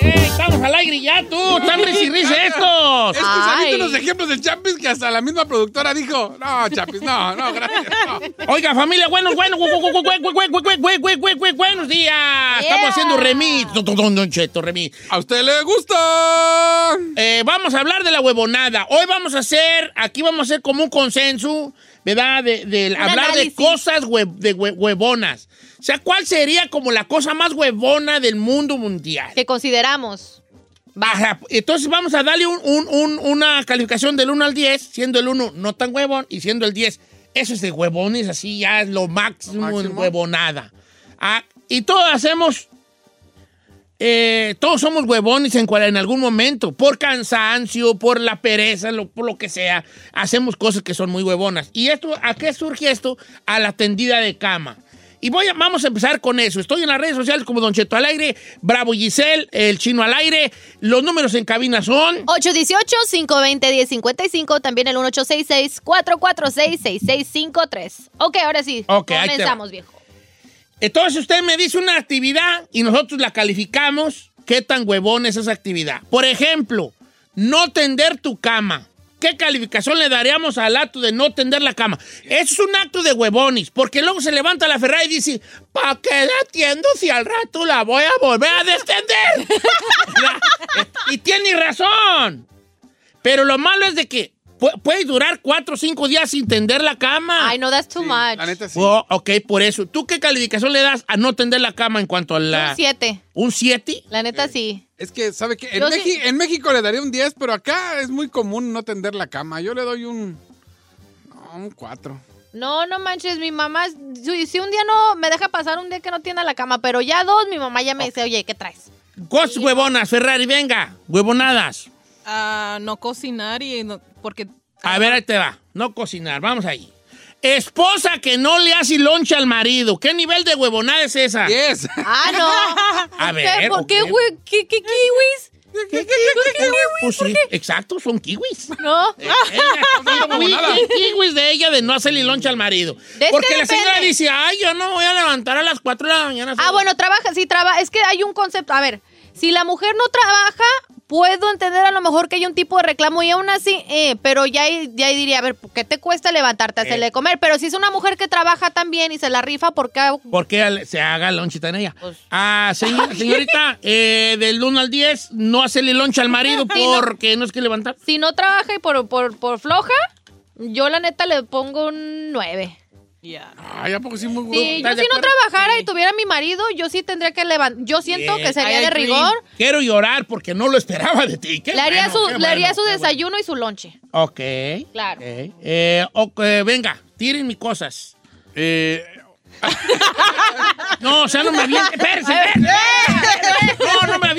Estamos al aire ya, tú. Están risirris estos. Es que los ejemplos del Chapis que hasta la misma productora dijo: No, Chapis, no, no, gracias. Oiga, familia, buenos, buenos, buenos días. Estamos haciendo remix. Don Cheto, remix. ¿A usted le gusta? Vamos a hablar de la huevonada. Hoy vamos a hacer, aquí vamos a hacer como un consenso, ¿verdad? De, hablar de cosas hue, de huevonas. O sea, ¿cuál sería como la cosa más huevona del mundo mundial? Que consideramos. Ajá, entonces vamos a darle un- un- un- una calificación del 1 al 10, siendo el 1 no tan huevón y siendo el 10, eso es de huevones, así ya es lo máximo, en máximo. huevonada. Ah, y todos hacemos, eh, todos somos huevones en, cual- en algún momento, por cansancio, por la pereza, lo- por lo que sea, hacemos cosas que son muy huevonas. ¿Y esto, a qué surge esto? A la tendida de cama. Y voy a- vamos a empezar con eso. Estoy en las redes sociales como Don Cheto al aire, Bravo Giselle, el chino al aire. Los números en cabina son. 818-520-1055, también el 1866-446-6653. Ok, ahora sí. Ok, Comenzamos, viejo. Entonces usted me dice una actividad y nosotros la calificamos. ¿Qué tan huevón es esa actividad? Por ejemplo, no tender tu cama. ¿Qué calificación le daríamos al acto de no tender la cama? Eso es un acto de huevones, porque luego se levanta la Ferrari y dice, ¿para qué la tiendo si al rato la voy a volver a descender? y tiene razón. Pero lo malo es de que pu- puede durar cuatro o cinco días sin tender la cama. Ay, no, that's too Sí, much. La neta sí. Oh, ok, por eso. ¿Tú qué calificación le das a no tender la cama en cuanto a la... Un 7. ¿Un 7? La neta, sí. Es que, ¿sabe qué? En, sí- México le daría un 10, pero acá es muy común no tender la cama. Yo le doy un... no, un 4. No, no manches, mi mamá, si, si un día no me deja pasar un día que no tienda la cama, pero ya dos, mi mamá ya me dice, oye, ¿qué traes? Cosas huevonas, Ferrari, venga. Huevonadas. a no cocinar y no- porque A ver, ahí te va. No cocinar, vamos ahí. Esposa que no le hace loncha al marido. ¿Qué nivel de huevonada es esa? 10. Ah, no. A ver, ¿Por qué, ok. güey? ¿Qué, qué kiwis? ¿Qué, qué, qué, qué? Pues sí, exacto, son kiwis. No. Eh, ella kiwis, de ella de no hacerle loncha al marido. Este Porque la depende. señora dice, ay, yo no voy a levantar a las 4 de la mañana. Ah, bueno, trabaja, sí, trabaja. Es que hay un concepto. A ver, si la mujer no trabaja, puedo entender a lo mejor que hay un tipo de reclamo y aún así, eh, pero ya, ahí- ya diría, a ver, ¿qué te cuesta levantarte a hacerle de comer? Pero si es una mujer que trabaja también y se la rifa, ¿por qué? Porque al- se haga lonchita en ella. Pues- Ah, señor- señorita, eh, del 1 al 10, no hacerle loncha al marido no. porque no es que levantar. Si no trabaja y por, por, por floja, yo la neta le pongo un 9. Ya. Ay, ¿a poco sí muy Sí, yo ¿Estás de si no trabajara Sí. y tuviera mi marido, yo sí tendría que levantar. Yo siento que sería Ay, de rigor. Clean. Quiero llorar porque no lo esperaba de ti. Qué Le haría bueno, su, qué le haría bueno, su qué desayuno y su lonche. Ok. Claro. ok. Eh, ok, venga, tiren mis cosas. Eh, No, o sea, no me aviente. Espérese, espérese.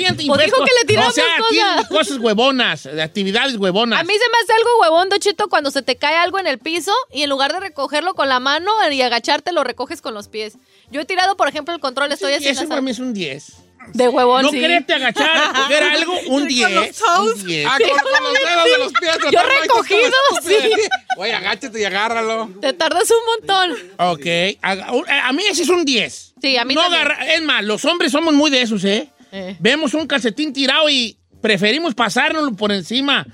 Aviente. Pues dijo que le tiramos O sea, cosas. tiren cosas huevonas, de actividades huevonas. A mí se me hace algo huevón, Dochito, cuando se te cae algo en el piso y en lugar de recogerlo con la mano y agacharte, lo recoges con los pies. Yo he tirado, por ejemplo, el control, estoy haciendo Eso para mí es un 10. de huevón, No sí. quererte agachar a coger algo, un Sí, con 10. los toes. Un 10. ah, con, con los dedos de los pies. Yo recogido, sí. Oye, agáchate y agárralo. Te tardas un montón. Ok. A, a mí ese es un 10. Sí, a mí no también. agarra- Es más, los hombres somos muy de esos, ¿eh? Eh. Vemos un calcetín tirado y preferimos pasárnoslo por encima.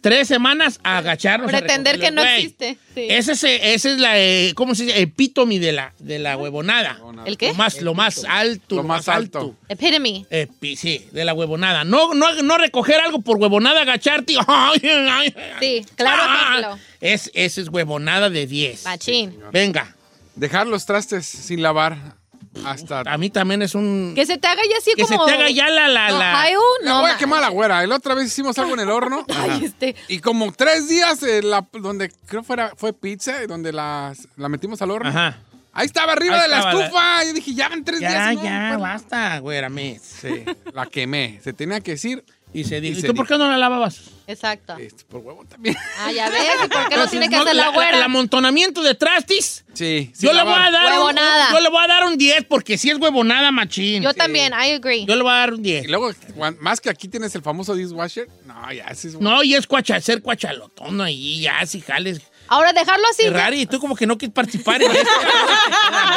Tres semanas a agacharnos. a Pretender que no existe. Sí. Esa es, esa es la, eh, ¿cómo se dice? Epítome de la, de la huevonada. ¿El qué? Lo más, lo más alto. Lo más alto. Epitome. Epi- sí, de la huevonada. No, no, no recoger algo por huevonada, agacharte. Ay, ay, ay. Sí, claro Ah, es, esa es huevonada de 10. Machín. Venga, Dejar los trastes sin lavar hasta... a mí también es un... Que se te haga ya así Que se como... te haga ya la... la, No, la- ay, uh, La no, voy a ma- quemar a la güera. La otra vez hicimos algo en el horno. Ay, este... Y como tres días, eh, la- donde creo fuera, fue pizza, y donde la, la metimos al horno. Ajá. Ahí estaba arriba Ahí de la estaba la- estufa. Yo dije, ya van tres Ya, días. y no, ya, pues, basta, güera, me. Sí, la quemé. Se tenía que decir. Y se dijo, Y ¿y se tú por qué no la lavabas? Exacto. este, por huevo también. Ah, ya ves, ¿y ¿por qué no tiene que no, hacer la güera? El amontonamiento de trastis, Sí, yo le voy a dar un, yo le voy a dar un 10 porque si es huevonada, machín. Yo también, I agree. Yo le voy a dar un Y 10. luego, guan- más que aquí tienes el famoso dishwasher. No, ya, ese es. No, y es cuacha, ser cuachalotón ahí, ya, si jales. Ahora dejarlo así. Ferrari, tú como que no quieres participar en esto.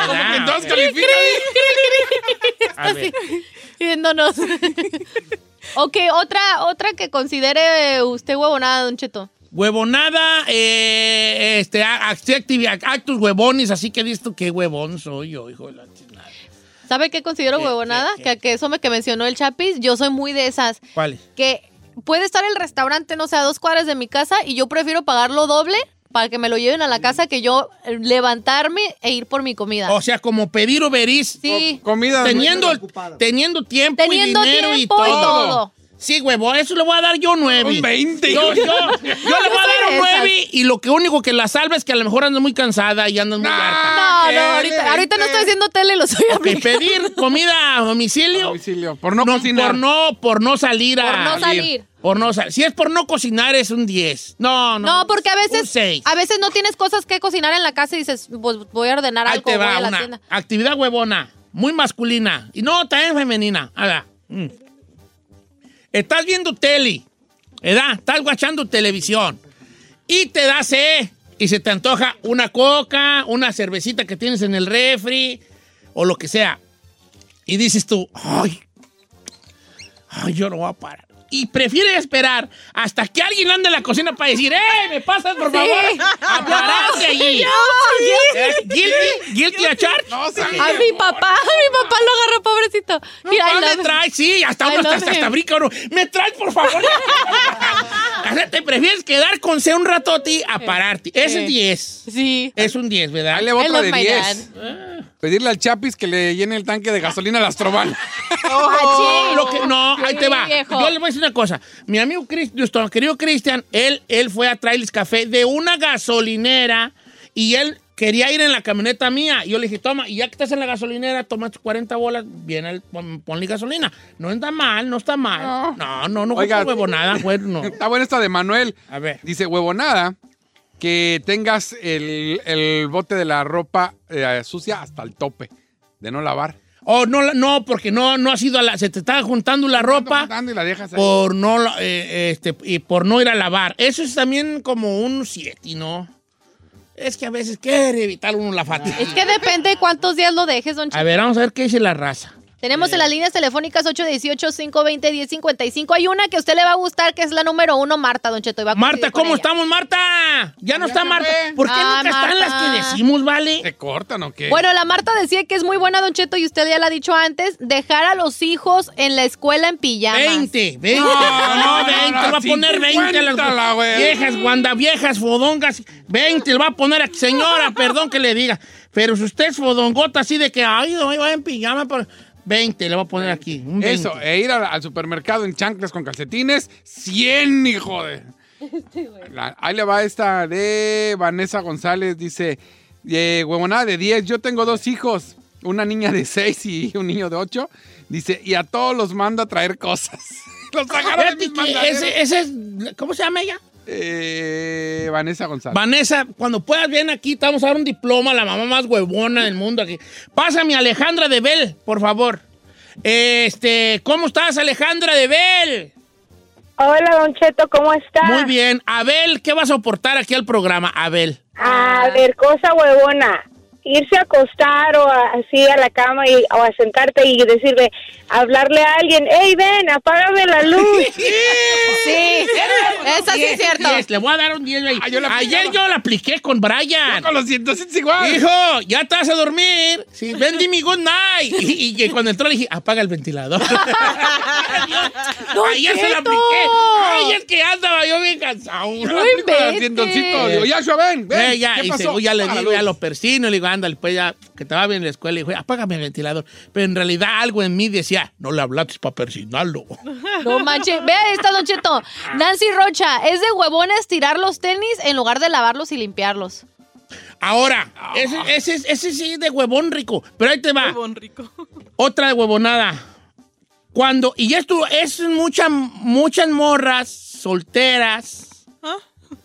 Como que Viéndonos. Ok, otra, otra que considere usted huevonada, Don Cheto. Huevonada, eh, este, actos huevones, así que dices tú, qué huevón soy yo, hijo de la chingada. ¿Sabe qué considero ¿Qué, huevonada? qué, qué? Que, que eso me que mencionó el Chapis, yo soy muy de esas. ¿Cuál es? Que puede estar el restaurante, no sé, a dos cuadras de mi casa y yo prefiero pagarlo doble para que me lo lleven a la casa que yo eh, levantarme e ir por mi comida. O sea, como pedir Uber Eats, sí, Comida. teniendo, teniendo tiempo teniendo y dinero tiempo y y todo. Sí, huevón, eso le voy a dar yo nueve. Un 20. Yo, yo, yo le voy a dar un nueve y lo que único que la salva es que a lo mejor andas muy cansada y andas muy harta. No, no, ahorita, ahorita no estoy haciendo tele, lo estoy aplicando. pedir comida a domicilio. Domicilio. Por no, No, cocinar. por no, por no salir a. Por no salir. Por no sal- Si es por no cocinar, es un 10. No, no. No, porque a Un veces, 6. a veces no tienes cosas que cocinar en la casa y dices, pues voy a ordenar Ahí algo, te voy va a la una tienda. actividad huevona, muy masculina. Y no, también femenina. Ahora, mm. Estás viendo tele, ¿verdad? Estás guachando televisión. Y te da sed. Y se te antoja una coca, una cervecita que tienes en el refri, o lo que sea. Y dices tú, ay, ay, yo no voy a parar. Y prefieres esperar hasta que alguien ande en la cocina para decir, ¡eh, me pasas, por favor! ¡A pararte allí! ¿Eh? ¿Guilty? ¿Guilty a charge? No, sí. A mi papá, a mi papá lo agarró, pobrecito. Mira, ¿Cuál I me traes? Sí, hasta uno hasta, hasta, hasta him. brinca uno. ¿Me traes, por favor? o sea, te prefieres quedar con C un rato a ti a pararte. Es un 10. Sí. Es un 10, ¿verdad? Ahí le va I otra de my 10. Pedirle al Chapis que le llene el tanque de gasolina al Astroban. Oh, lo que, no, ahí te va. viejo. Yo le voy a decir una cosa. Mi amigo Chris, nuestro querido Cristian, él, él fue a traerles café de una gasolinera y él quería ir en la camioneta mía. Y yo le dije, toma, y ya que estás en la gasolinera, toma tus 40 bolas, viene, el, pon- ponle gasolina. No está mal, no está mal. No, no, no, Oiga. huevonada, fue, no. Está buena esta de Manuel. A ver. Dice, huevonada, que tengas el, el bote de la ropa eh, sucia hasta el tope, de no lavar. Oh, no, la- no, porque no, no ha sido a la, se te está juntando la ropa y la dejas ahí. por no, la- eh, este, y por no ir a lavar. Eso es también como un 7, ¿no? Es que a veces quiere evitar uno la fatiga. Es que depende de cuántos días lo dejes, don A Cheto. ver, vamos a ver qué dice la raza. Tenemos en las líneas telefónicas 818-520-1055. Hay una que a usted le va a gustar, que es la número uno, Marta, don Cheto. y va a Marta, ¿cómo ella. estamos, Marta? Ya no Ya está Marta. fue. ¿Por qué Ah, nunca están las que decimos, vale? ¿Se cortan o qué? Bueno, la Marta decía que es muy buena, Don Cheto, y usted ya la ha dicho antes, dejar a los hijos en la escuela en pijamas. 20, 20. No, No, no, no, 20. no, le va a poner 20 a las 50, güey. viejas, guanda, viejas, fodongas. 20 le va a poner a señora, perdón que le diga. Pero si usted es fodongota así de que, ay, no, va en pijama, pero 20 le va a poner aquí. Un 20. Eso, e ir al, al supermercado en chanclas con calcetines, 100, hijo de... La- ahí le va esta de Vanessa González, dice, eh, huevonada de 10, yo tengo dos hijos, una niña de 6 y un niño de 8, dice, y a todos los mando a traer cosas. los sacaron de Fíjate mis que mandaderos. ese, ese es, ¿cómo se llama ella? Eh, Vanessa González. Vanessa, cuando puedas, ven aquí, te vamos a dar un diploma, la mamá más huevona del mundo aquí. Pásame a Alejandra de Bel, por favor. Este, ¿cómo estás, Alejandra de Bel? Hola, Don Cheto, ¿cómo está? Muy bien. Abel, ¿qué vas a aportar aquí al programa, Abel? A ver, cosa huevona. Irse a acostar o a- así a la cama y, o a sentarte y decirle, hablarle a alguien, hey, ven, apágame la luz. Sí, esa sí es cierto. 10, le voy a dar un 10 ahí. Ah, yo Ayer yo la apliqué con Brian. Con los 100 igual. Hijo, ya te vas a dormir. Sí, ven, dime good night. Y, y que cuando entró le dije, apaga el ventilador. Ayer se la apliqué. Ay, es que andaba yo bien cansado. No dientoncito. Digo, Yashua, ven, ven. Eh, ya, ¿Qué y pasó? según ya le digo, ya luz. lo persino, le digo, ándale, pues ya, que te va bien en la escuela. Y dijo, apágame el ventilador. Pero en realidad algo en mí decía, no le hablaste para persinarlo. No manches. Vea esta, Don Cheto. Nancy Rocha, es de huevones tirar los tenis en lugar de lavarlos y limpiarlos. Ahora, ese, ese, ese sí es de huevón rico. Pero ahí te va. Rico. Otra de huevonada. Cuando, y esto es muchas muchas morras solteras ¿Ah?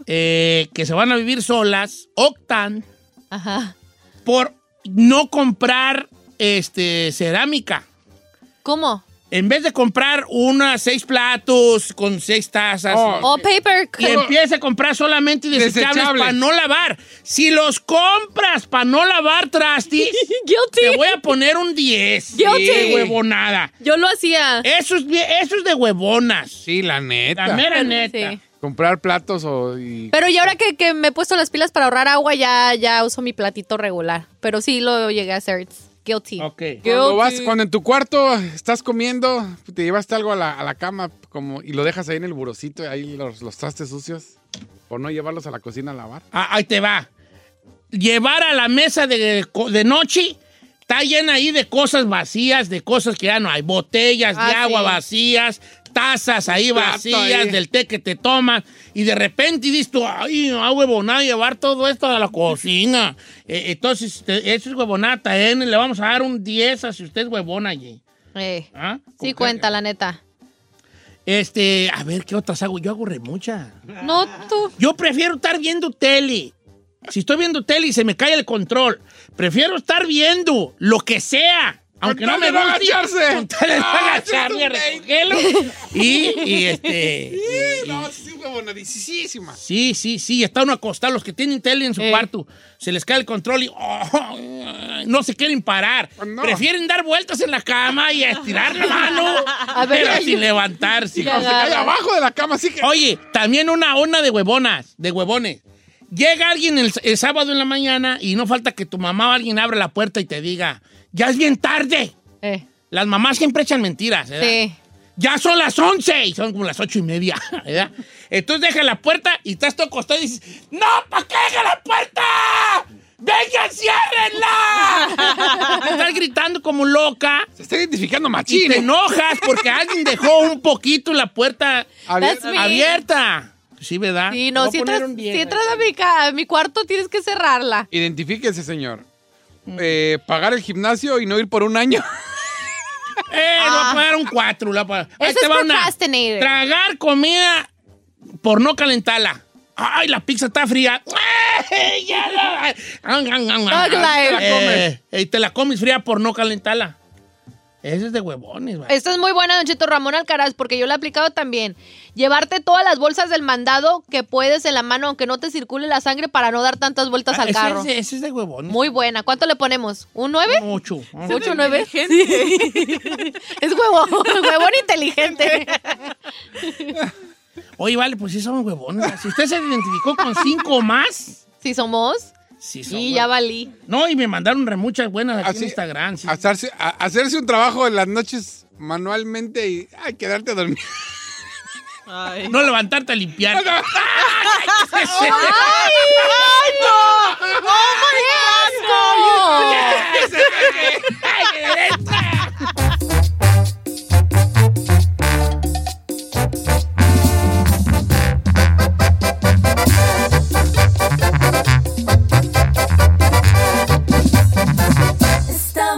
eh, que se van a vivir solas, optan Ajá. por no comprar este, cerámica. ¿Cómo? En vez de comprar unas seis platos con seis tazas, Oh. Oh, paper. y empieza a comprar solamente desechables Desechables. para no lavar. Si los compras para no lavar trastis, te Guilty. voy a poner un 10. Guilty. Sí, huevonada. Yo lo hacía. Eso es, bien- eso es de huevonas. Sí, la neta. La mera neta. Sí. Comprar platos o... y- Pero y ahora que, que me he puesto las pilas para ahorrar agua, ya, ya uso mi platito regular. Pero sí lo llegué a hacer. Guilty. Ok. Cuando, vas, cuando en tu cuarto estás comiendo, te llevaste algo a la, a la cama como, y lo dejas ahí en el burocito, ahí los, los trastes sucios, por no llevarlos a la cocina a lavar. Ah, ahí te va. Llevar a la mesa de, de noche está llena ahí de cosas vacías, de cosas que ya no hay. Botellas de Ah, agua sí. vacías, tazas ahí vacías, ahí. del té que te tomas. Y de repente dices tú, ay, no, huevonada, llevar todo esto a la cocina. Eh, entonces, te- eso es huevonata, ¿eh? Le vamos a dar un 10 a si usted es huevona allí. Eh, ¿Ah? sí cuenta, la neta. Este, a ver, ¿qué otras hago? Yo hago remucha. No, tú. Yo prefiero estar viendo tele. Si estoy viendo tele y se me cae el control, prefiero estar viendo lo que sea. Aunque no me guste, agacharse. con tal de no Ah, agacharme a recogerlo. Y, y este... y- No, sí, huevonadísima. Sí, sí, sí, está uno acostado, los que tienen tele en su Eh. cuarto, se les cae el control y oh, no se quieren parar. No. Prefieren dar vueltas en la cama y estirar la mano, A ver. pero sin levantarse. Se cae abajo de la cama, así que... Oye, también una onda de huevonas, de huevones. Llega alguien el, el sábado en la mañana y no falta que tu mamá o alguien abra la puerta y te diga, ya es bien tarde. Eh, Las mamás siempre echan mentiras, ¿verdad? sí. Ya son las 11 y son como las ocho y media, ¿verdad? Entonces deja la puerta y estás todo acostado y dices, ¡No, ¿para qué deja la puerta? ¡Vengan, ciérrenla! estás gritando como loca Se está identificando y machín. te ¿eh? enojas porque alguien dejó un poquito la puerta Abierta. Abierta. Sí, ¿verdad? Sí, no, si entras, si entras a, mi, a mi cuarto tienes que cerrarla. Identifíquese, señor. Eh, pagar el gimnasio y no ir por un año. Eh, voy a poner un 4. Eso es procrastinator. Tragar comida por no calentarla. Ay, la pizza está fría. ¡Ay, ya la-. Eh, eh, te la comes fría por no calentarla. Ese es de huevones, güey. Esta es muy buena, Don Cheto Ramón Alcaraz, porque yo la he aplicado también. Llevarte todas las bolsas del mandado que puedes en la mano, aunque no te circule la sangre, para no dar tantas vueltas Ah, al ese carro. es de- ese es de huevones. Muy buena. ¿Cuánto le ponemos? ¿Un 9? Mucho. ¿Ocho, nueve? Sí. es huevón, huevón inteligente. Oye, vale, pues sí somos huevones. Si usted se identificó con cinco o más, Si somos, sí sí, somos. ya valí. No, y me mandaron re muchas buenas aquí en Instagram. sí. Hacerse, a- hacerse un trabajo en las noches manualmente y ay, quedarte a dormir. Ay. No levantarte a limpiar. ¡Ay, no! ¡Oh, my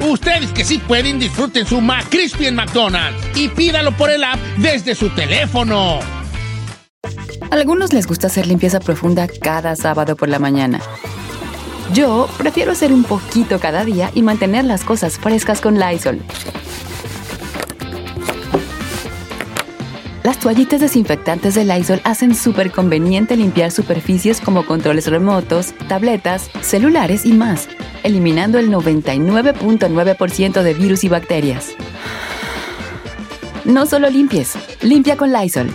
Ustedes que sí pueden, disfruten su McCrispy en McDonald's y pídalo por el app desde su teléfono. Algunos les gusta hacer limpieza profunda cada sábado por la mañana. Yo prefiero hacer un poquito cada día y mantener las cosas frescas con Lysol. Las toallitas desinfectantes de Lysol hacen súper conveniente limpiar superficies como controles remotos, tabletas, celulares y más, eliminando el 99.9% de virus y bacterias. No solo limpies, limpia con Lysol.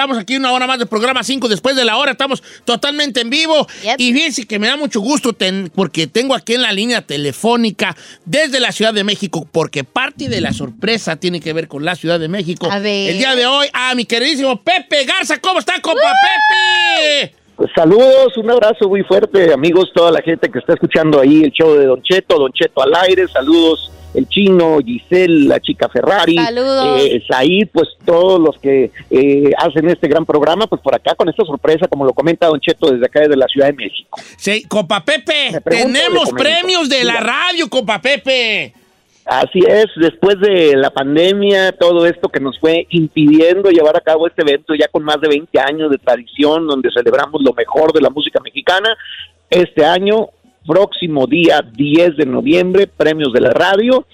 Estamos aquí una hora más del programa 5 después de la hora. Estamos totalmente en vivo. Yep. Y fíjense que me da mucho gusto ten- porque tengo aquí en la línea telefónica desde la Ciudad de México, porque parte de la sorpresa tiene que ver con la Ciudad de México. A ver. El día de hoy, a mi queridísimo Pepe Garza. ¿Cómo está, compa Pepe? Pues saludos, un abrazo muy fuerte, amigos, toda la gente que está escuchando ahí el show de Don Cheto, Don Cheto al aire, saludos, el chino, Giselle, la chica Ferrari, Saludos. eh, Said, pues todos los que eh, hacen este gran programa, pues por acá con esta sorpresa, como lo comenta Don Cheto desde acá desde la Ciudad de México. Sí, compa Pepe, tenemos premios de la radio, compa Pepe. Así es, después de la pandemia, todo esto que nos fue impidiendo llevar a cabo este evento ya con más de 20 años de tradición, donde celebramos lo mejor de la música mexicana, este año, próximo día 10 de noviembre, premios de la radio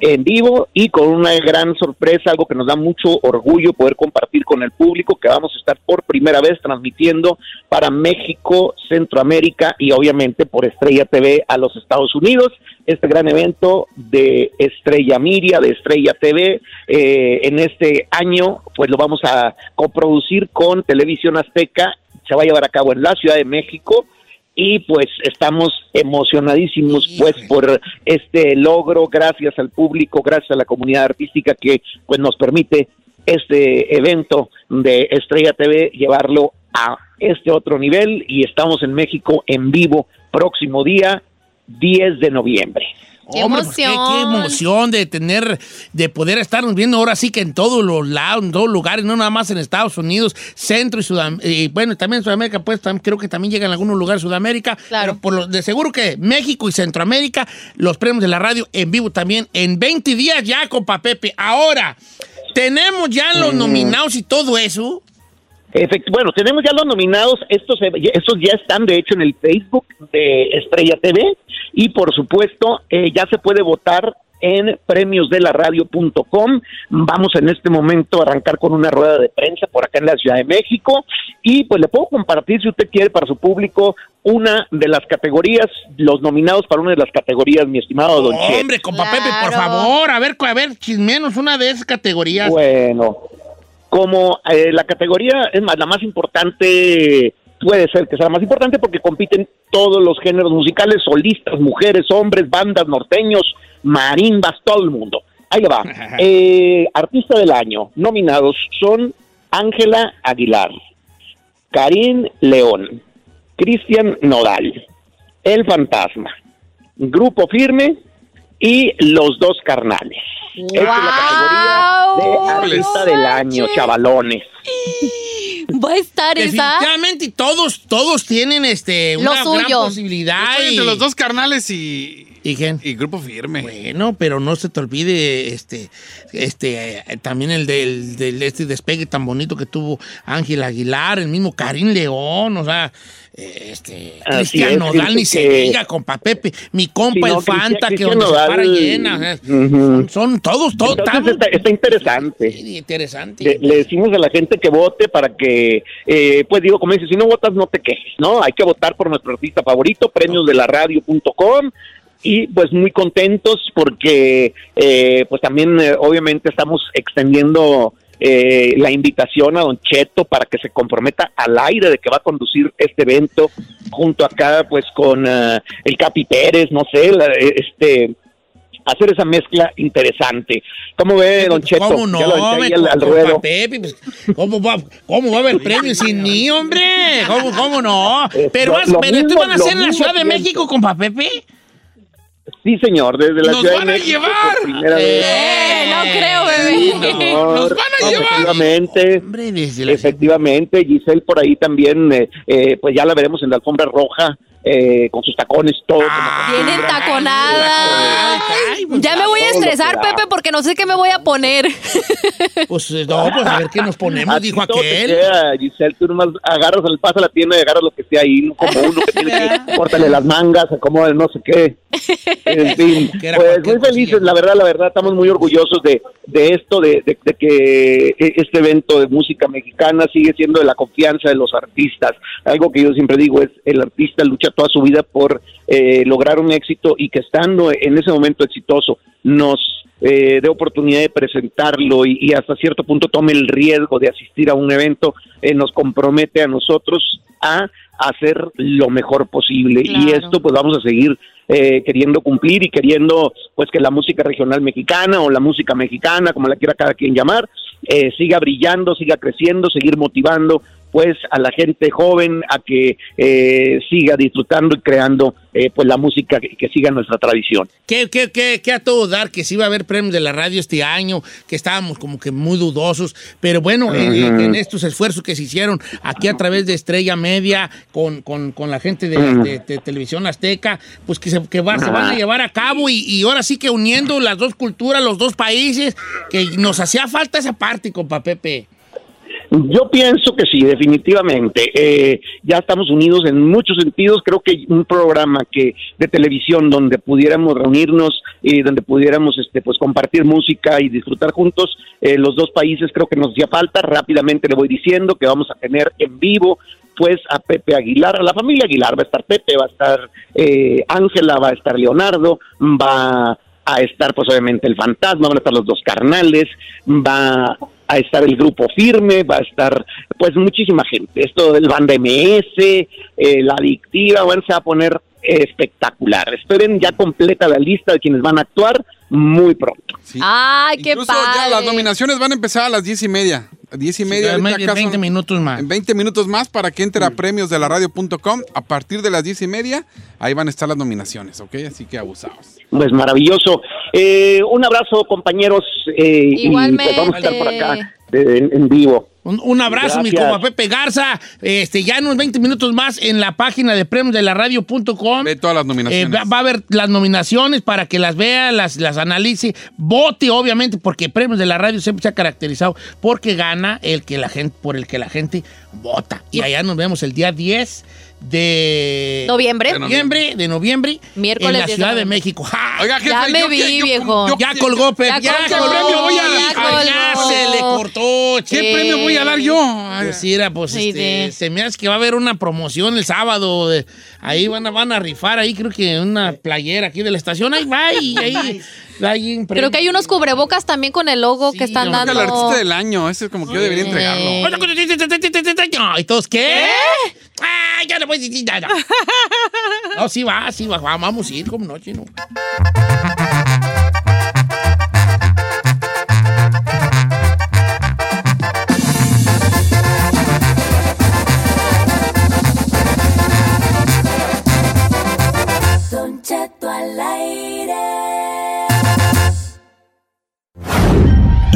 en vivo y con una gran sorpresa, algo que nos da mucho orgullo poder compartir con el público, que vamos a estar por primera vez transmitiendo para México, Centroamérica y obviamente por Estrella TV a los Estados Unidos. Este gran evento de Estrella Miria, de Estrella TV, eh, en este año, pues lo vamos a coproducir con Televisión Azteca. Se va a llevar a cabo en la Ciudad de México y pues estamos emocionadísimos pues por este logro gracias al público gracias a la comunidad artística que pues nos permite este evento de Estrella TV llevarlo a este otro nivel y estamos en México en vivo próximo día 10 de noviembre. ¡Qué Hombre, pues, qué, emoción! qué emoción de tener, de poder estarnos viendo ahora sí que en todos los lados, en todos lugares, no nada más en Estados Unidos, Centro y Sudamérica, y bueno, también en Sudamérica, pues creo que también llegan a algunos lugares de Sudamérica, Claro. pero por lo, de seguro que México y Centroamérica, los premios de la radio en vivo también, en 20 días ya, compa Pepe. Ahora, tenemos ya los Mm. nominados y todo eso. Efect- bueno, tenemos ya los nominados, estos, estos ya están de hecho en el Facebook de Estrella TV y por supuesto eh, ya se puede votar en premiosdelaradio.com. Vamos en este momento a arrancar con una rueda de prensa por acá en la Ciudad de México y pues le puedo compartir si usted quiere para su público una de las categorías, los nominados para una de las categorías, mi estimado Don. Hombre, compa Claro. Pepe, por favor, a ver, a ver, chismenos una de esas categorías. Bueno, como eh, la categoría es más la más importante puede ser que sea la más importante porque compiten todos los géneros musicales, solistas, mujeres, hombres, bandas, norteños, marimbas, todo el mundo. Ahí le va. Eh, artista del año, nominados son Ángela Aguilar, Karim León, Cristian Nodal, El Fantasma, Grupo Firme y Los Dos Carnales. Esa es la categoría de artista del año, chavalones. Va a estar esa. Definitivamente y todos, todos tienen este, Lo una gran posibilidad. Estoy y- entre los dos carnales y, ¿Y quién? y Grupo Firme. Bueno, pero no se te olvide este, este, eh, también el del, del este despegue tan bonito que tuvo Ángel Aguilar, el mismo Karim León, o sea, este, Así Cristian Nodal, ni se diga, compa Pepe, mi compa el Fanta, que donde se para llena, son, todos, todos, está, interesante. Sí, interesante. Le, le decimos a la gente que vote para que, eh, pues digo, como dice, si no votas no te quejes, ¿no? Hay que votar por nuestro artista favorito, premios de la radio.com y pues muy contentos porque eh, pues también eh, obviamente estamos extendiendo eh, la invitación a Don Cheto para que se comprometa al aire de que va a conducir este evento junto acá pues con eh, el Capi Pérez, no sé, la- este hacer esa mezcla interesante. ¿Cómo ve, Don Cheto? ¿Cómo no? Al, al ruedo. Pepe, pues, ¿cómo, va, ¿Cómo va a haber premios sin mí, hombre? ¿Cómo, cómo no? Pero, lo- vas- pero ¿tú mismo- van a hacer en la Ciudad de. México, compa Pepe? Sí, señor, desde la ¡Nos Ciudad van a de México. llevar! por primera vez. No creo, bebé. no. ¡Nos van a llevar! Efectivamente, la efectivamente, Giselle por ahí también, eh, eh, pues ya la veremos en la alfombra roja, eh, con sus tacones, todo. Ah, como taconada. Pues, Ya me voy a estresar. Pepe, porque no sé qué me voy a poner. Pues eh, no, pues a ver qué nos ponemos, Así dijo aquel. queda, Giselle, tú nomás agarras el paso a la tienda y agarras lo que esté ahí, como uno que tiene que córtale las mangas, acomoda el no sé qué. En fin, pues muy felices, la verdad, la verdad, estamos muy orgullosos de, de esto, de, de- de que e- este evento de música mexicana sigue siendo de la confianza de los artistas. Algo que yo siempre digo es, el artista lucha toda su vida por eh, lograr un éxito y que estando en ese momento exitoso nos eh, dé oportunidad de presentarlo y, y hasta cierto punto tome el riesgo de asistir a un evento, eh, nos compromete a nosotros a hacer lo mejor posible. Y esto pues vamos a seguir eh, queriendo cumplir y queriendo pues que la música regional mexicana o la música mexicana, como la quiera cada quien llamar, eh, siga brillando, siga creciendo, seguir motivando pues a la gente joven a que eh, siga disfrutando y creando eh, pues la música que, que siga nuestra tradición. ¿Qué, qué, qué, qué a todo dar? Que sí iba a haber premios de la radio este año, que estábamos como que muy dudosos, pero bueno, en, en- en estos esfuerzos que se hicieron aquí a través de Estrella Media, con, con- con la gente de, de- de Televisión Azteca, pues que, se, que va- se van a llevar a cabo y, y ahora sí que uniendo las dos culturas, los dos países, que nos hacía falta esa parte, compa Pepe. Yo pienso que sí, definitivamente. Eh, ya estamos unidos en muchos sentidos. Creo que un programa que de televisión donde pudiéramos reunirnos y donde pudiéramos este, pues compartir música y disfrutar juntos eh, los dos países creo que nos hacía falta. Rápidamente le voy diciendo que vamos a tener en vivo pues a Pepe Aguilar, a la familia Aguilar, va a estar Pepe, va a estar eh, Ángela, va a estar Leonardo, va a estar pues obviamente el fantasma, van a estar los dos carnales, va a estar el grupo firme, va a estar pues muchísima gente. Esto del banda MS, eh, la adictiva, bueno, se va a poner espectacular. Esperen ya completa la lista de quienes van a actuar muy pronto. Sí. Ay, qué Incluso padre. ya las nominaciones van a empezar a las diez y media. A diez y media. en ahorita 20 acaso- minutos más. En 20 minutos más para que entre a premios de la radio.com. A partir de las diez y media, ahí van a estar las nominaciones, ¿ok? Así que abusados. Pues maravilloso. Eh, un abrazo, compañeros. eh, y pues vamos a estar por acá eh, en, en vivo. Un, un abrazo, mi Gracias. compa Pepe Garza. Este, ya en unos 20 minutos más en la página de premios de la radio.com. Ve todas las nominaciones. Eh, va, va a haber las nominaciones para que las vea, las, las analice, vote, obviamente, porque Premios de la Radio siempre se ha caracterizado porque gana el que la gente, por el que la gente vota. Y allá nos vemos el día 10 de Noviembre. de noviembre, de noviembre Miércoles en la 10 de Ciudad de. México. ¡Ja! Oiga, jefe, Ya me yo vi, yo- viejo. yo- ya colgó, Pepe, Ya ya, colgó, colgó. voy a- ya ya colgó. se le cortó. ¿Qué premio voy a dar yo? Pues era, pues Sí, este, sí. se me hace que va a haber una promoción el sábado. de- ahí van a, van a rifar, ahí creo que una playera aquí de la estación. Ahí va y ahí, Creo que hay unos cubrebocas también con el logo Sí, que están dando. el artista del año. Ese es como que yo debería entregarlo. ¿Y todos qué? Ah, ya no puedes decir nada. No, sí va, sí va, vamos a ir, como no, chino.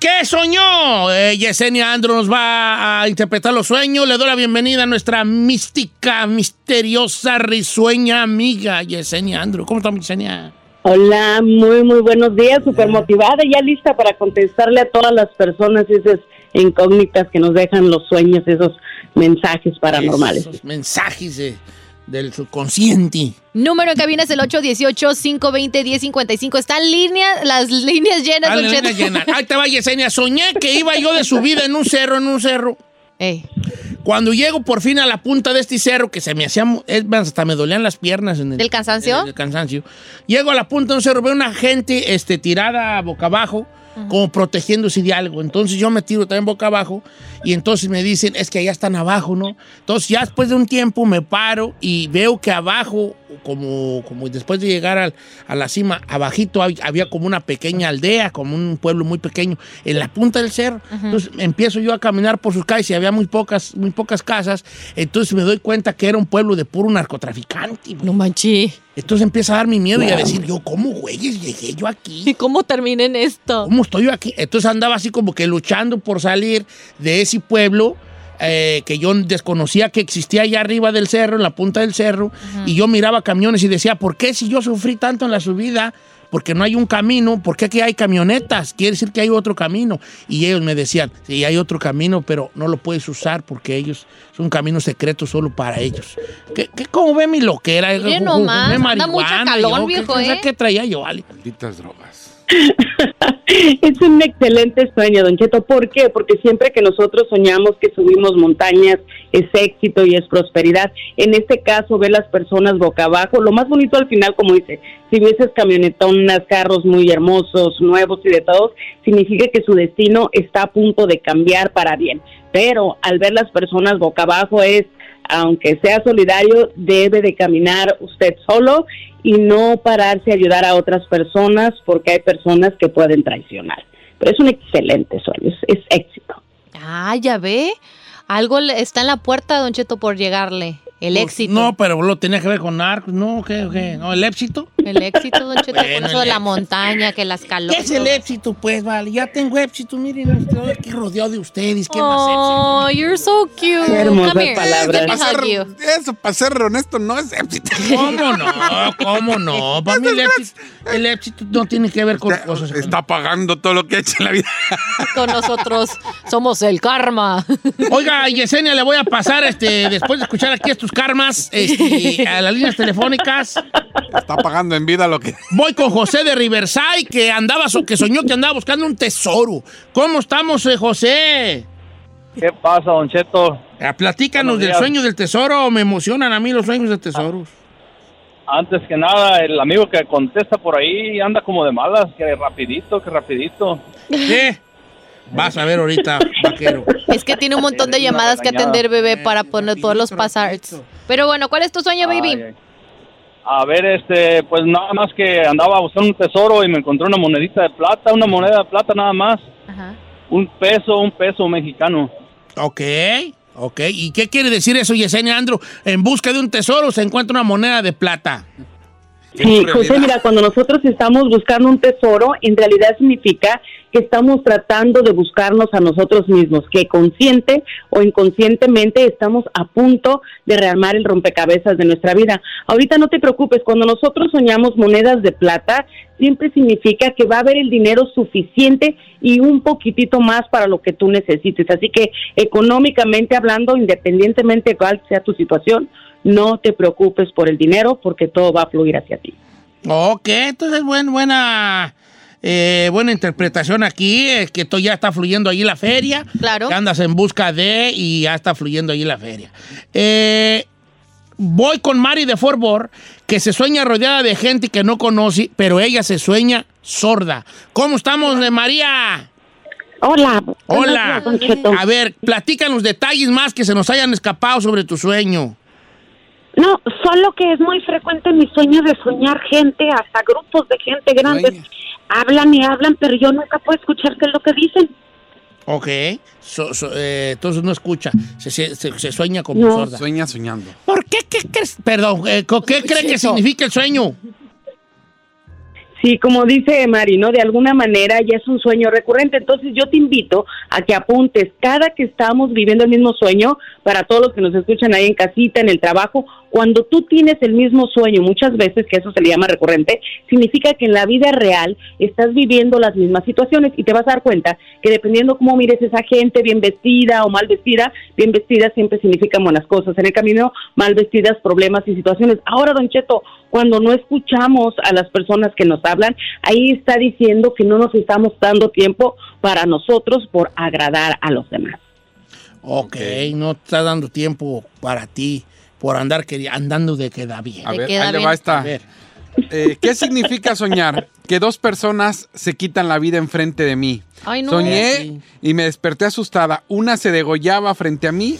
¿Qué soñó? Eh, Yesenia Andro nos va a interpretar los sueños. Le doy la bienvenida a nuestra mística, misteriosa, risueña amiga Yesenia Andro. ¿Cómo estamos, Yesenia? Hola, muy, muy buenos días, súper motivada, y ya lista para contestarle a todas las personas esas incógnitas que nos dejan los sueños, esos mensajes paranormales. Esos mensajes de- del subconsciente. Número en cabina es el 818-520-1055. Están líneas, las líneas llenas, Dale, Don nena, Cheto. llena. Ahí te va, Yesenia. Soñé que iba yo de subida en un cerro, en un cerro. Cuando llego por fin a la punta de este cerro, que se me hacía, hasta me dolían las piernas. En el, ¿Del cansancio? en el cansancio. Llego a la punta de un cerro, veo una gente este, tirada boca abajo, como protegiéndose de algo. Entonces yo me tiro también boca abajo y entonces me dicen, es que allá están abajo, ¿no? Entonces ya después de un tiempo me paro y veo que abajo, como, como después de llegar al- a la cima, abajito hab- había como una pequeña aldea, como un pueblo muy pequeño, en la punta del cerro. Entonces empiezo yo a caminar por sus calles y había muy pocas, muy pocas casas. Entonces me doy cuenta que era un pueblo de puro narcotraficante. No manché. Entonces empieza a dar mi miedo y a Wow. decir, yo, ¿cómo, güeyes, llegué yo aquí? ¿Y cómo terminé en esto? ¿Cómo estoy yo aquí? Entonces andaba así como que luchando por salir de ese pueblo eh, que yo desconocía que existía allá arriba del cerro, en la punta del cerro, y yo miraba camiones y decía, ¿por qué si yo sufrí tanto en la subida? Porque no hay un camino, ¿por qué aquí hay camionetas? Quiere decir que hay otro camino. Y ellos me decían, sí, hay otro camino, pero no lo puedes usar porque ellos son caminos secretos solo para ellos. ¿Qué, qué, ¿Cómo ve mi loquera? Mire nomás, anda mucha calor, yo, ¿qué- viejo, qué- ¿eh? ¿Qué traía yo, Ale? Malditas drogas. Es un excelente sueño, Don Cheto. ¿Por qué? Porque siempre que nosotros soñamos que subimos montañas es éxito y es prosperidad. En este caso, ve las personas boca abajo. Lo más bonito al final, como dice, si vieses camionetonas, carros muy hermosos, nuevos y de todos, significa que su destino está a punto de cambiar para bien. Pero al ver las personas boca abajo es aunque sea solidario, debe de caminar usted solo y no pararse a ayudar a otras personas porque hay personas que pueden traicionar. Pero es un excelente sueño, es, es éxito. Ah, ya ve. Algo le- está en la puerta, Don Cheto, por llegarle. El Pues, éxito. No, pero lo tenía que ver con narcos. No, ¿qué? qué? No, el éxito. El éxito, Don Cheto, Bueno, por eso de la montaña, que las ¿Qué calores. es el éxito? Pues vale, ya tengo éxito. Miren, estoy aquí rodeado de ustedes. ¿Qué más Oh, you're so cute. Qué hermosas Come here. Para ser- you. eso, para ser honesto, no es éxito. ¿Cómo no? ¿Cómo no? Para mí el éxito, el éxito no tiene que ver con cosas. Está pagando todo lo que ha hecho en la vida. Con nosotros somos el karma. Oiga, Yesenia, le voy a pasar, este, después de escuchar aquí estos karmas, este, a las líneas telefónicas. Está pagando en vida lo que. Voy con José de Riverside, que andaba, que soñó que andaba buscando un tesoro. ¿Cómo estamos, eh, José? ¿Qué pasa, Don Cheto? Eh, Platícanos del sueño del tesoro. Me emocionan a mí los sueños de tesoros. Antes que nada, el amigo que contesta por ahí anda como de malas, que rapidito, que rapidito. ¿Qué? Vas a ver ahorita, vaquero. Es que tiene un montón de llamadas que atender, bebé, para poner todos los passards. Pero bueno, ¿cuál es tu sueño, baby? Ay, ay. A ver, este, pues nada más que andaba buscando un tesoro y me encontré una monedita de plata, una moneda de plata nada más. Ajá. Un peso, un peso mexicano. Ok, ok. ¿Y qué quiere decir eso, Yesenia Andro? En busca de un tesoro se encuentra una moneda de plata. Sí, José, mira, cuando nosotros estamos buscando un tesoro, en realidad significa que estamos tratando de buscarnos a nosotros mismos, que consciente o inconscientemente estamos a punto de rearmar el rompecabezas de nuestra vida. Ahorita no te preocupes, cuando nosotros soñamos monedas de plata, siempre significa que va a haber el dinero suficiente y un poquitito más para lo que tú necesites. Así que económicamente hablando, independientemente de cuál sea tu situación, no te preocupes por el dinero porque todo va a fluir hacia ti. Ok, entonces buen, buena, eh, buena interpretación aquí, eh, que todo ya está fluyendo allí la feria. Claro. Que andas en busca de y ya está fluyendo allí la feria. Eh, voy con Mari de Fort Worth, que se sueña rodeada de gente que no conoce, pero ella se sueña sorda. ¿Cómo estamos, eh, María? Hola. Hola. Días. A ver, platícanos detalles más que se nos hayan escapado sobre tu sueño. No, solo que es muy frecuente mi sueño de soñar gente, hasta grupos de gente grandes. Hablan y hablan, pero yo nunca puedo escuchar qué es lo que dicen. Ok. So- so- eh, entonces no escucha. Se, se- se- se sueña como No. sorda. Sueña soñando. ¿Por qué? ¿Qué crees? Perdón, eh, ¿co- ¿qué cree que significa el sueño? Sí, como dice Mari, ¿no? De alguna manera ya es un sueño recurrente. Entonces yo te invito a que apuntes cada que estamos viviendo el mismo sueño, para todos los que nos escuchan ahí en casita, en el trabajo, cuando tú tienes el mismo sueño, muchas veces, que eso se le llama recurrente, significa que en la vida real estás viviendo las mismas situaciones y te vas a dar cuenta que dependiendo cómo mires esa gente, bien vestida o mal vestida, bien vestida siempre significan buenas cosas. En el camino, mal vestidas, problemas y situaciones. Ahora, Don Cheto, cuando no escuchamos a las personas que nos hablan, ahí está diciendo que no nos estamos dando tiempo para nosotros por agradar a los demás. Ok, no está dando tiempo para ti por andar andando de queda bien. A ver, ahí le va esta. Eh, ¿Qué significa soñar? Que dos personas se quitan la vida enfrente de mí. Ay, no. Soñé y me desperté asustada. Una se degollaba frente a mí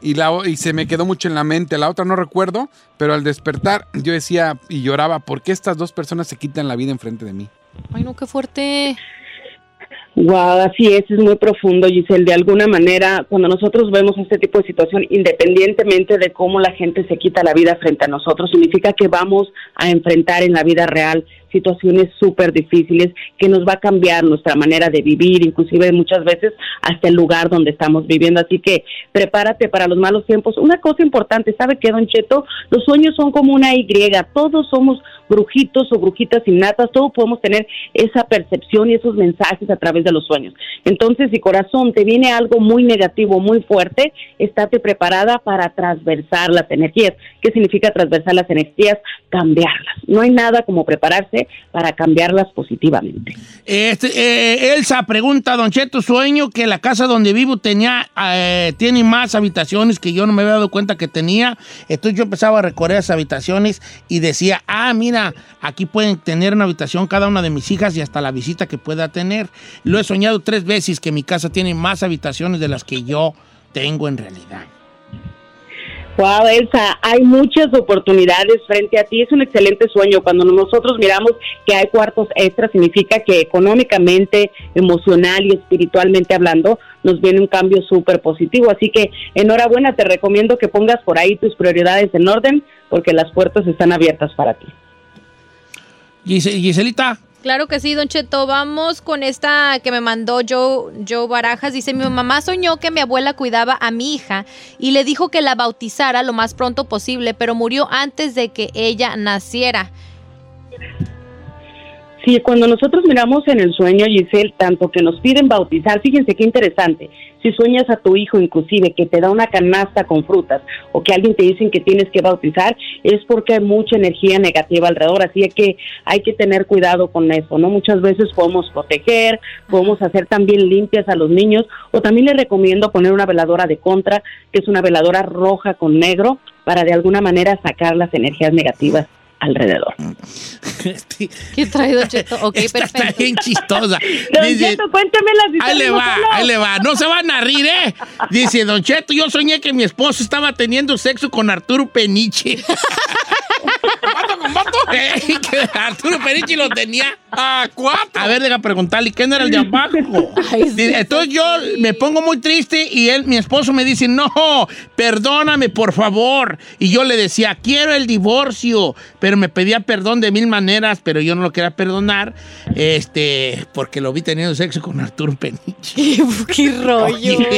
y, la, y se me quedó mucho en la mente. La otra no recuerdo, pero al despertar yo decía y lloraba, ¿por qué estas dos personas se quitan la vida enfrente de mí? Ay, no, qué fuerte. Wow, así es, es muy profundo, Giselle. De alguna manera, cuando nosotros vemos este tipo de situación, independientemente de cómo la gente se quita la vida frente a nosotros, significa que vamos a enfrentar en la vida real situaciones súper difíciles que nos va a cambiar nuestra manera de vivir, inclusive muchas veces hasta el lugar donde estamos viviendo. Así que prepárate para los malos tiempos. Una cosa importante, ¿sabe qué, Don Cheto? Los sueños son como una Y, todos somos brujitos o brujitas innatas, todos podemos tener esa percepción y esos mensajes a través de los sueños. Entonces, si corazón te viene algo muy negativo, muy fuerte, estate preparada para transversar las energías. ¿Qué significa transversar las energías? Cambiarlas. No hay nada como prepararse para cambiarlas positivamente. Este, eh, Elsa pregunta, Don Cheto, sueño que la casa donde vivo tenía, eh, tiene más habitaciones que yo no me había dado cuenta que tenía. Entonces yo empezaba a recorrer esas habitaciones y decía, ah, mira, aquí pueden tener una habitación cada una de mis hijas y hasta la visita que pueda tener. Lo he soñado tres veces que mi casa tiene más habitaciones de las que yo tengo en realidad. Wow, Elsa, hay muchas oportunidades frente a ti. Es un excelente sueño. Cuando nosotros miramos que hay cuartos extras, significa que económicamente, emocional y espiritualmente hablando, nos viene un cambio súper positivo. Así que enhorabuena, te recomiendo que pongas por ahí tus prioridades en orden, porque las puertas están abiertas para ti. Gise- Giselita. Claro que sí, Don Cheto. Vamos con esta que me mandó Joe, Joe Barajas. Dice, mi mamá soñó que mi abuela cuidaba a mi hija y le dijo que la bautizara lo más pronto posible, pero murió antes de que ella naciera. Sí, cuando nosotros miramos en el sueño, Giselle, tanto que nos piden bautizar, fíjense qué interesante. Si sueñas a tu hijo, inclusive, que te da una canasta con frutas o que alguien te dicen que tienes que bautizar, es porque hay mucha energía negativa alrededor. Así que hay que tener cuidado con eso, ¿no? Muchas veces podemos proteger, podemos hacer también limpias a los niños, o también les recomiendo poner una veladora de contra, que es una veladora roja con negro, para de alguna manera sacar las energías negativas alrededor. ¿Qué trae, Don Cheto? Ok, Esta perfecto. Está bien chistosa. Don Dice- Cheto, cuéntame las Ahí le historias, va, no ahí le va. No se van a rir, ¿eh? Dice, Don Cheto, yo soñé que mi esposo estaba teniendo sexo con Arturo Peniche. Que Arturo Peniche lo tenía a cuatro. A ver, deja preguntarle, ¿quién era el de abajo? Entonces yo me pongo muy triste y él, mi esposo me dice, no, perdóname, por favor. Y yo le decía, quiero el divorcio, pero me pedía perdón de mil maneras, pero yo no lo quería perdonar, este, porque lo vi teniendo sexo con Arturo Peniche. ¿Qué rollo? Oye,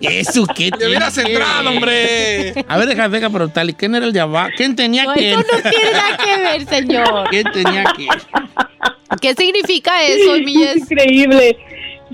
¿qué- ¿Eso qué Te hubieras entrado, hombre. A ver, deja, deja preguntarle, ¿quién era el de abajo? ¿Quién tenía No, que eso no tiene nada que ver, señor. ¿Quién tenía que ¿Qué significa eso, Es Milles? increíble.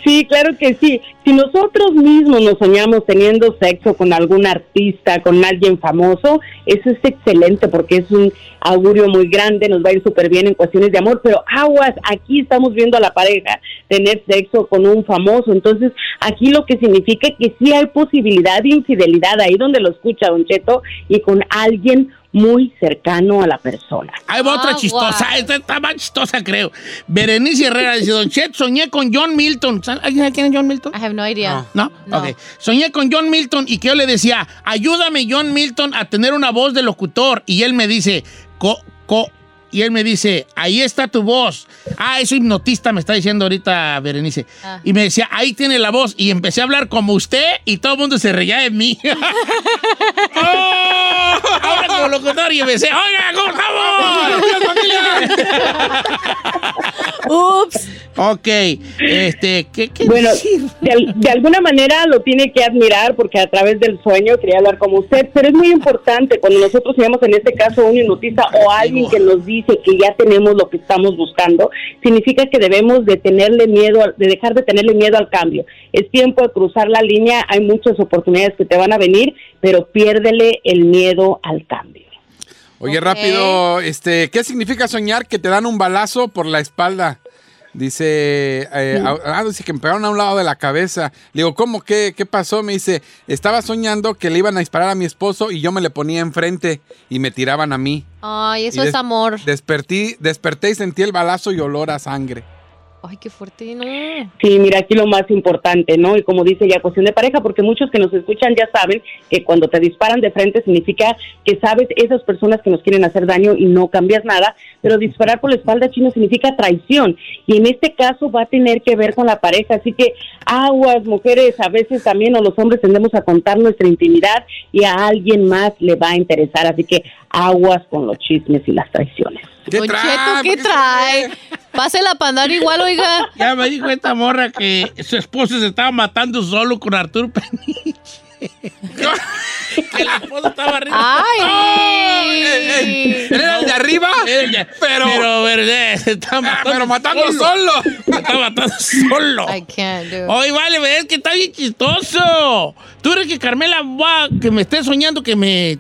Sí, claro que sí. Si nosotros mismos nos soñamos teniendo sexo con algún artista, con alguien famoso, eso es excelente porque es un augurio muy grande, nos va a ir súper bien en cuestiones de amor, pero aguas, aquí estamos viendo a la pareja tener sexo con un famoso, entonces aquí lo que significa que sí hay posibilidad de infidelidad ahí donde lo escucha Don Cheto y con alguien muy cercano a la persona. Ahí va otra Agua. chistosa. Esta está más chistosa, creo. Berenice Herrera dice, Don Chet, soñé con John Milton. ¿Sabe- ¿Alguien sabe quién es John Milton? I have no idea. ¿No? No. Ok. Soñé con John Milton y que yo le decía, ayúdame John Milton a tener una voz de locutor. Y él me dice, co, co, y él me dice, ahí está tu voz. Ah, eso hipnotista me está diciendo ahorita Berenice. Ah. Y me decía, ahí tiene la voz. Y empecé a hablar como usted y todo el mundo se reía de mí. ¡Oh! Como locutor y empecé, oiga, ¿cómo estamos? Ups. ok, este, ¿qué, qué Bueno, decir? de, al- de alguna manera lo tiene que admirar porque a través del sueño quería hablar como usted, pero es muy importante cuando nosotros tenemos en este caso un hipnotista o alguien que nos dice que ya tenemos lo que estamos buscando, significa que debemos de tenerle miedo, al- de dejar de tenerle miedo al cambio. Es tiempo de cruzar la línea, hay muchas oportunidades que te van a venir, pero piérdele el miedo al cambio. Oye, rápido, este, ¿qué significa soñar que te dan un balazo por la espalda? Dice, eh, ah, dice que me pegaron a un lado de la cabeza. Le digo, ¿cómo? ¿Qué, ¿Qué pasó? Me dice, estaba soñando que le iban a disparar a mi esposo y yo me le ponía enfrente y me tiraban a mí. Ay, eso Y es amor. Despertí, desperté y sentí el balazo y olor a sangre. Ay, qué fuerte, no. Sí, mira, aquí lo más importante, ¿no? Y como dice ya, cuestión de pareja, porque muchos que nos escuchan ya saben que cuando te disparan de frente significa que sabes esas personas que nos quieren hacer daño y no cambias nada, pero disparar por la espalda chino significa traición. Y en este caso va a tener que ver con la pareja. Así que aguas, mujeres, a veces también o los hombres tendemos a contar nuestra intimidad y a alguien más le va a interesar. Así que aguas con los chismes y las traiciones. ¿Qué Don trae? Cheto, ¿Por ¿qué trae? Pásela para andar igual, oiga. Ya me dijo esta morra que su esposo se estaba matando solo con Arturo Peniche. que el esposo estaba arriba. Ay. ¿Era el de arriba? Ella- Pero- pero, verdad, se está matando, pero matando solo. Se está matando solo. I can't do it. Oye, vale, ves que está bien chistoso. ¿Tú crees que Carmela va, que me esté soñando que me...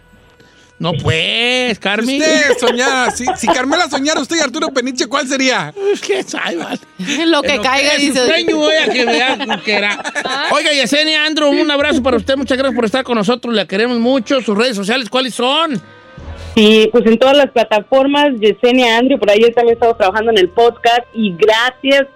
No pues, Si Carmen. usted soñara, si, si Carmela soñara usted y Arturo Peniche, ¿cuál sería? ¿Qué sabe, vale? Lo que Pero caiga, que dice. su sueño voy a que vea lo que era. Oiga, Yesenia Andro, un abrazo para usted. Muchas gracias por estar con nosotros. La queremos mucho. Sus redes sociales, ¿cuáles son? Sí, pues en todas las plataformas, Yesenia Andrew, por ahí también estamos trabajando en el podcast y gracias.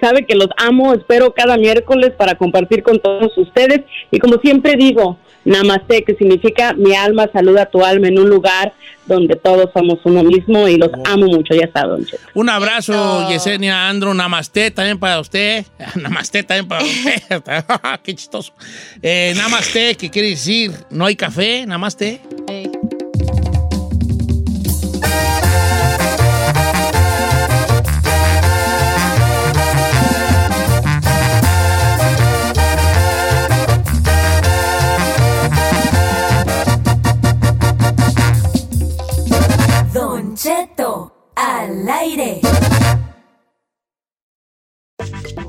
Sabe que los amo, espero cada miércoles para compartir con todos ustedes. Y como siempre digo, Namaste, que significa mi alma saluda a tu alma en un lugar donde todos somos uno mismo y los amo mucho, ya está, Don Cheto. Un abrazo, Yesenia Andro. Namaste también para usted. Namaste también para usted. Qué chistoso. Eh, namaste, ¿qué quiere decir? ¿No hay café? Namaste. Ey.